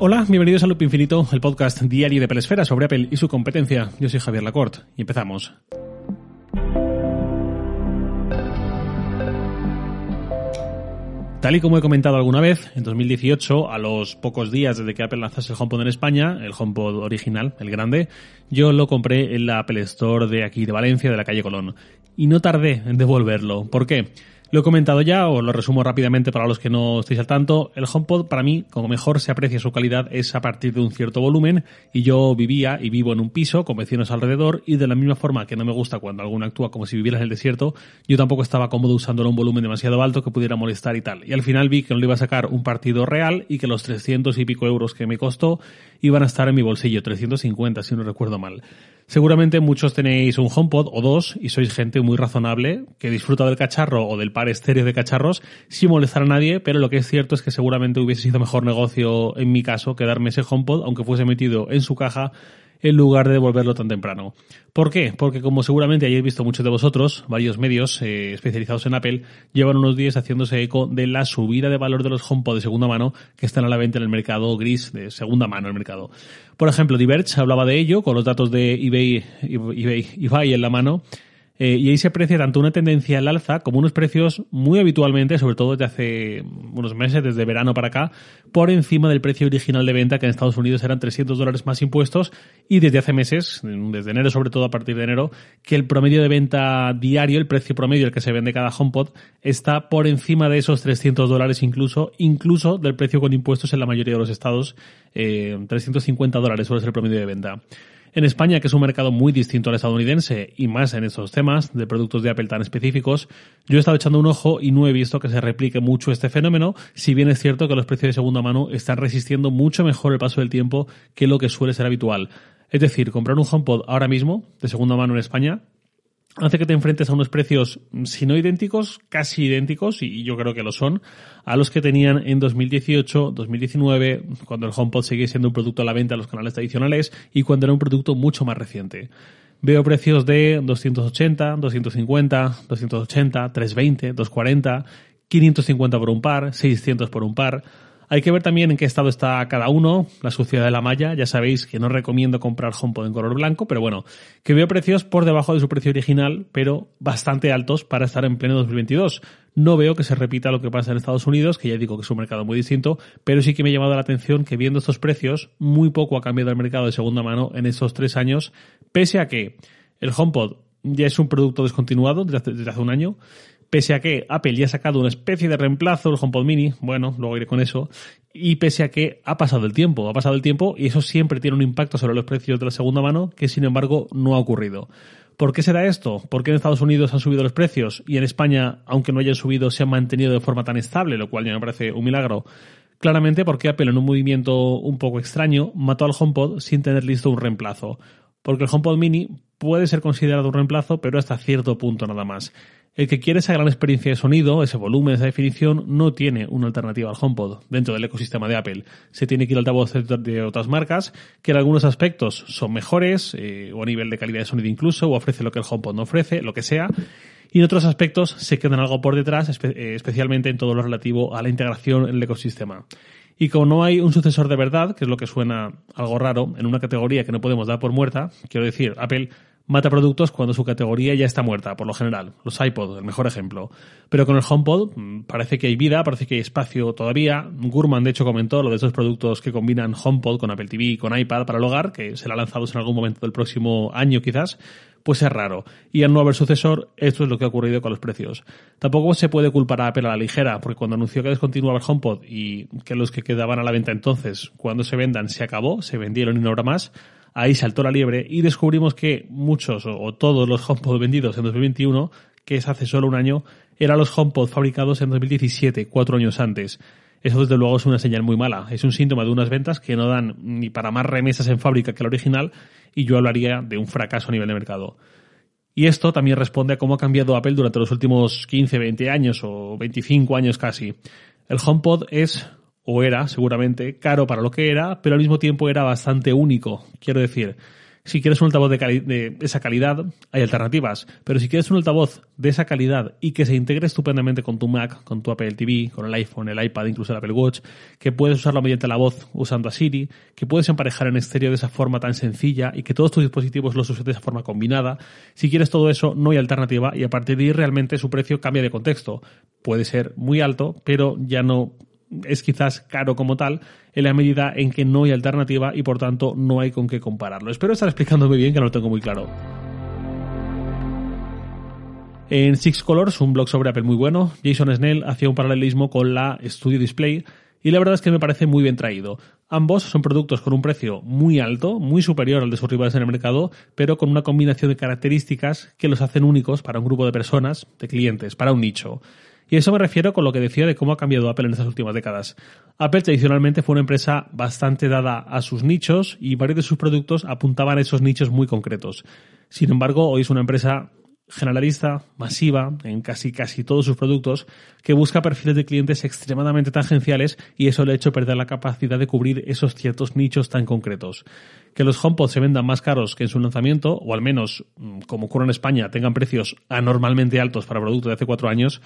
Hola, bienvenidos a Loop Infinito, el podcast diario de Pelesfera sobre Apple y su competencia. Yo soy Javier Lacorte y empezamos. Tal y como he comentado alguna vez, en 2018, a los pocos días desde que Apple lanzase el HomePod en España, el HomePod original, el grande, yo lo compré en la Apple Store de aquí de Valencia, de la calle Colón. Y no tardé en devolverlo. ¿Por qué? Lo he comentado ya, o lo resumo rápidamente para los que no estéis al tanto. El HomePod, para mí, como mejor se aprecia su calidad, es a partir de un cierto volumen. Y yo vivía y vivo en un piso con vecinos alrededor. Y de la misma forma que no me gusta cuando alguno actúa como si viviera en el desierto, yo tampoco estaba cómodo usándolo a un volumen demasiado alto que pudiera molestar y tal. Y al final vi que no le iba a sacar un partido real y que los 300 y pico euros que me costó iban a estar en mi bolsillo. 350, si no recuerdo mal. Seguramente muchos tenéis un HomePod o dos y sois gente muy razonable que disfruta del cacharro o del par estéreo de cacharros sin molestar a nadie, pero lo que es cierto es que seguramente hubiese sido mejor negocio en mi caso quedarme ese HomePod aunque fuese metido en su caja en lugar de devolverlo tan temprano. ¿Por qué? Porque como seguramente hayáis visto muchos de vosotros, varios medios eh, especializados en Apple llevan unos días haciéndose eco de la subida de valor de los HomePod de segunda mano que están a la venta en el mercado gris de segunda mano el mercado. Por ejemplo, Diverge hablaba de ello con los datos de eBay, eBay, eBay en la mano eh, y ahí se aprecia tanto una tendencia al alza como unos precios muy habitualmente, sobre todo desde hace unos meses, desde verano para acá, por encima del precio original de venta que en Estados Unidos eran 300 dólares más impuestos y desde hace meses, desde enero sobre todo a partir de enero, que el promedio de venta diario, el precio promedio el que se vende cada HomePod, está por encima de esos 300 dólares incluso, incluso del precio con impuestos en la mayoría de los estados, eh, 350 dólares suele ser el promedio de venta. En España, que es un mercado muy distinto al estadounidense y más en estos temas de productos de Apple tan específicos, yo he estado echando un ojo y no he visto que se replique mucho este fenómeno, si bien es cierto que los precios de segunda mano están resistiendo mucho mejor el paso del tiempo que lo que suele ser habitual. Es decir, comprar un HomePod ahora mismo, de segunda mano en España, hace que te enfrentes a unos precios, si no idénticos, casi idénticos, y yo creo que lo son, a los que tenían en 2018, 2019, cuando el HomePod seguía siendo un producto a la venta en los canales tradicionales y cuando era un producto mucho más reciente. Veo precios de 280, 250, 280, 320, 240, 550 por un par, 600 por un par. Hay que ver también en qué estado está cada uno, la suciedad de la malla. Ya sabéis que no recomiendo comprar HomePod en color blanco, pero bueno, que veo precios por debajo de su precio original, pero bastante altos para estar en pleno 2022. No veo que se repita lo que pasa en Estados Unidos, que ya digo que es un mercado muy distinto, pero sí que me ha llamado la atención que viendo estos precios, muy poco ha cambiado el mercado de segunda mano en estos tres años, pese a que el HomePod ya es un producto descontinuado desde desde hace un año, pese a que Apple ya ha sacado una especie de reemplazo, el HomePod Mini, bueno, luego iré con eso, y pese a que ha pasado el tiempo, ha pasado el tiempo y eso siempre tiene un impacto sobre los precios de la segunda mano que sin embargo no ha ocurrido. ¿Por qué será esto? ¿Por qué en Estados Unidos han subido los precios y en España, aunque no hayan subido, se han mantenido de forma tan estable, lo cual ya me parece un milagro? Claramente porque Apple en un movimiento un poco extraño mató al HomePod sin tener listo un reemplazo. Porque el HomePod Mini puede ser considerado un reemplazo, pero hasta cierto punto nada más. El que quiere esa gran experiencia de sonido, ese volumen, esa definición, no tiene una alternativa al HomePod dentro del ecosistema de Apple. Se tiene que ir al altavoz de otras marcas que en algunos aspectos son mejores, eh, o a nivel de calidad de sonido incluso, o ofrece lo que el HomePod no ofrece, lo que sea. Y en otros aspectos se quedan algo por detrás, eh, especialmente en todo lo relativo a la integración en el ecosistema. Y como no hay un sucesor de verdad, que es lo que suena algo raro, en una categoría que no podemos dar por muerta, quiero decir, Apple mata productos cuando su categoría ya está muerta, por lo general. Los iPod, el mejor ejemplo. Pero con el HomePod mm, parece que hay vida, parece que hay espacio todavía. Gurman, de hecho, comentó lo de esos productos que combinan HomePod con Apple TV y con iPad para el hogar, que será lanzado en algún momento del próximo año quizás, pues es raro. Y al no haber sucesor, esto es lo que ha ocurrido con los precios. Tampoco se puede culpar a Apple a la ligera, porque cuando anunció que descontinuaba el HomePod y que los que quedaban a la venta entonces, cuando se vendan, se acabó, se vendieron y no habrá más, ahí saltó la liebre y descubrimos que muchos o todos los HomePod vendidos en 2021, que es hace solo un año, eran los HomePod fabricados en 2017, cuatro años antes. Eso desde luego es una señal muy mala. Es un síntoma de unas ventas que no dan ni para más remesas en fábrica que la original y yo hablaría de un fracaso a nivel de mercado. Y esto también responde a cómo ha cambiado Apple durante los últimos 15, 20 años o 25 años casi. El HomePod es o era seguramente caro para lo que era, pero al mismo tiempo era bastante único. Quiero decir, Si quieres un altavoz de, esa calidad, hay alternativas. Pero si quieres un altavoz de esa calidad y que se integre estupendamente con tu Mac, con tu Apple TV, con el iPhone, el iPad, incluso el Apple Watch, que puedes usarlo mediante la voz usando Siri, que puedes emparejar en estéreo de esa forma tan sencilla y que todos tus dispositivos los usen de esa forma combinada, si quieres todo eso, no hay alternativa y a partir de ahí realmente su precio cambia de contexto. Puede ser muy alto, pero ya no es quizás caro como tal en la medida en que no hay alternativa y por tanto no hay con qué compararlo. Espero estar explicando muy bien que no lo tengo muy claro. En Six Colors, un blog sobre Apple muy bueno, Jason Snell hacía un paralelismo con la Studio Display y la verdad es que me parece muy bien traído. Ambos son productos con un precio muy alto, muy superior al de sus rivales en el mercado, pero con una combinación de características que los hacen únicos para un grupo de personas, de clientes, para un nicho. Y eso me refiero con lo que decía de cómo ha cambiado Apple en estas últimas décadas. Apple tradicionalmente fue una empresa bastante dada a sus nichos y varios de sus productos apuntaban a esos nichos muy concretos. Sin embargo, hoy es una empresa generalista, masiva, en casi casi todos sus productos, que busca perfiles de clientes extremadamente tangenciales y eso le ha hecho perder la capacidad de cubrir esos ciertos nichos tan concretos. Que los HomePod se vendan más caros que en su lanzamiento, o al menos, mm, como ocurre en España, tengan precios anormalmente altos para productos de hace cuatro años,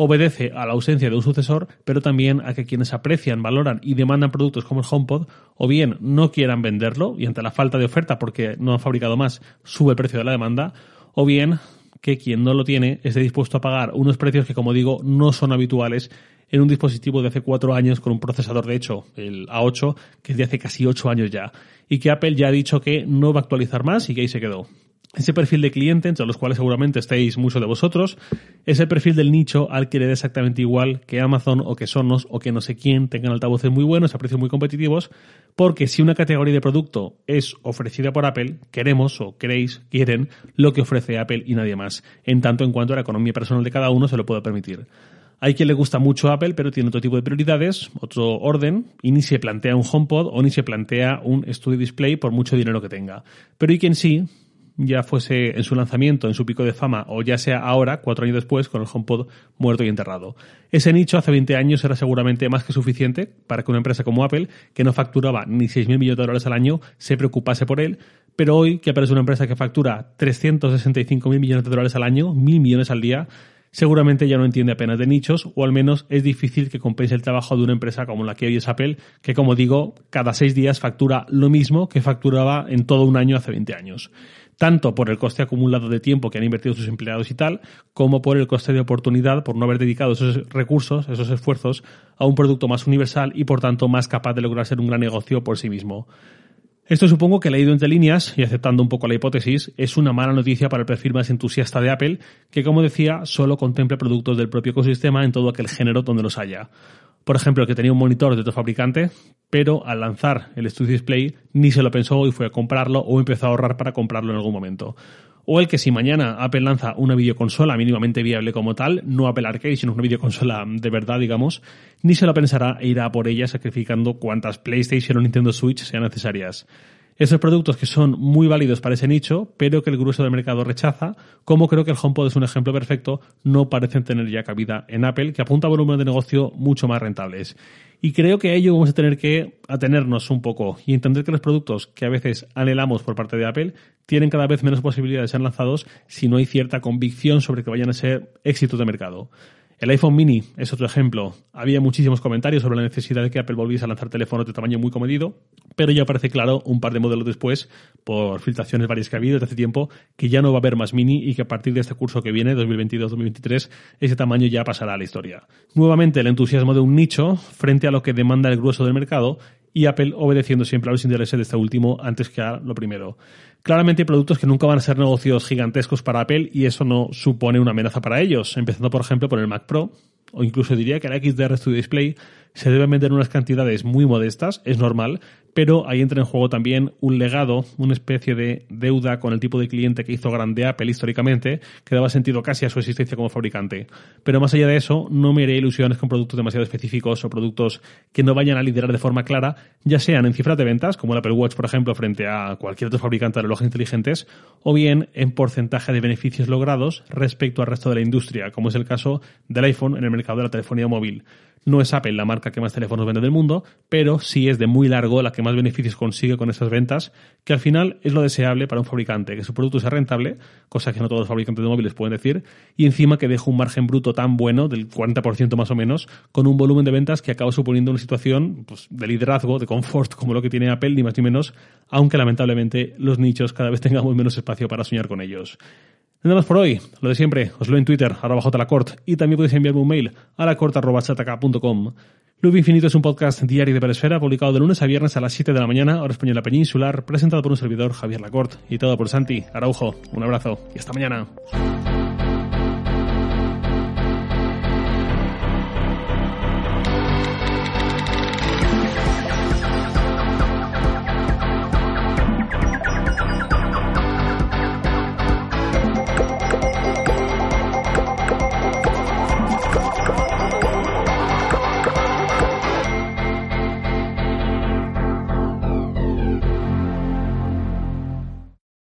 obedece a la ausencia de un sucesor, pero también a que quienes aprecian, valoran y demandan productos como el HomePod, o bien no quieran venderlo y ante la falta de oferta porque no han fabricado más, sube el precio de la demanda, o bien que quien no lo tiene esté dispuesto a pagar unos precios que, como digo, no son habituales en un dispositivo de hace cuatro años con un procesador, de hecho, el A8, que es de hace casi ocho años ya, y que Apple ya ha dicho que no va a actualizar más y que ahí se quedó. Ese perfil de cliente, entre los cuales seguramente estáis muchos de vosotros, es el perfil del nicho al que le da exactamente igual que Amazon o que Sonos o que no sé quién tengan altavoces muy buenos a precios muy competitivos, porque si una categoría de producto es ofrecida por Apple, queremos o queréis, quieren lo que ofrece Apple y nadie más, en tanto en cuanto a la economía personal de cada uno se lo pueda permitir. Hay quien le gusta mucho Apple, pero tiene otro tipo de prioridades, otro orden, y ni se plantea un HomePod o ni se plantea un Studio Display por mucho dinero que tenga. Pero hay quien sí, ya fuese en su lanzamiento, en su pico de fama, o ya sea ahora, cuatro años después, con el HomePod muerto y enterrado. Ese nicho hace 20 años era seguramente más que suficiente para que una empresa como Apple, que no facturaba ni 6.000 millones de dólares al año, se preocupase por él, pero hoy que Apple es una empresa que factura 365.000 millones de dólares al año, mil millones al día, seguramente ya no entiende apenas de nichos, o al menos es difícil que compense el trabajo de una empresa como la que hoy es Apple, que como digo, cada seis días factura lo mismo que facturaba en todo un año hace 20 años tanto por el coste acumulado de tiempo que han invertido sus empleados y tal, como por el coste de oportunidad por no haber dedicado esos recursos, esos esfuerzos, a un producto más universal y por tanto más capaz de lograr ser un gran negocio por sí mismo. Esto supongo que leído entre líneas y aceptando un poco la hipótesis, es una mala noticia para el perfil más entusiasta de Apple, que como decía, solo contempla productos del propio ecosistema en todo aquel género donde los haya por ejemplo, que tenía un monitor de otro fabricante, pero al lanzar el Studio Display ni se lo pensó y fue a comprarlo o empezó a ahorrar para comprarlo en algún momento. O el que si mañana Apple lanza una videoconsola mínimamente viable como tal, no Apple Arcade, sino una videoconsola de verdad, digamos, ni se lo pensará e irá por ella sacrificando cuantas PlayStation o Nintendo Switch sean necesarias. Esos productos que son muy válidos para ese nicho, pero que el grueso del mercado rechaza, como creo que el HomePod es un ejemplo perfecto, no parecen tener ya cabida en Apple, que apunta a volúmenes de negocio mucho más rentables. Y creo que a ello vamos a tener que atenernos un poco y entender que los productos que a veces anhelamos por parte de Apple tienen cada vez menos posibilidades de ser lanzados si no hay cierta convicción sobre que vayan a ser éxitos de mercado. El iPhone mini es otro ejemplo. Había muchísimos comentarios sobre la necesidad de que Apple volviese a lanzar teléfonos de tamaño muy comedido, pero ya parece claro un par de modelos después, por filtraciones varias que ha habido desde hace tiempo, que ya no va a haber más mini y que a partir de este curso que viene, 2022-2023, ese tamaño ya pasará a la historia. Nuevamente el entusiasmo de un nicho frente a lo que demanda el grueso del mercado y Apple obedeciendo siempre a los intereses de este último antes que a lo primero. Claramente hay productos que nunca van a ser negocios gigantescos para Apple y eso no supone una amenaza para ellos, empezando por ejemplo por el Mac Pro, o incluso diría que la XDR Studio Display se deben vender unas cantidades muy modestas, es normal, pero ahí entra en juego también un legado, una especie de deuda con el tipo de cliente que hizo grande Apple históricamente, que daba sentido casi a su existencia como fabricante. Pero más allá de eso, no me haré ilusiones con productos demasiado específicos o productos que no vayan a liderar de forma clara, ya sean en cifras de ventas, como el Apple Watch, por ejemplo, frente a cualquier otro fabricante de relojes inteligentes, o bien en porcentaje de beneficios logrados respecto al resto de la industria, como es el caso del iPhone en el mercado de la telefonía móvil. No es Apple la marca que más teléfonos vende del mundo, pero sí es de muy largo la que más beneficios consigue con esas ventas, que al final es lo deseable para un fabricante, que su producto sea rentable, cosa que no todos los fabricantes de móviles pueden decir, y encima que deje un margen bruto tan bueno, del 40% más o menos, con un volumen de ventas que acaba suponiendo una situación pues, de liderazgo, de confort, como lo que tiene Apple, ni más ni menos, aunque lamentablemente los nichos cada vez tengamos menos espacio para soñar con ellos. Nada por hoy, lo de siempre, os leo en Twitter, arroba jlacort, y también podéis enviarme un mail a lacort.chataka.com. Loop Infinito es un podcast diario de Peresfera, publicado de lunes a viernes a las 7 de la mañana, hora española peninsular, presentado por un servidor, Javier Lacort, y todo por Santi Araujo. Un abrazo y hasta mañana.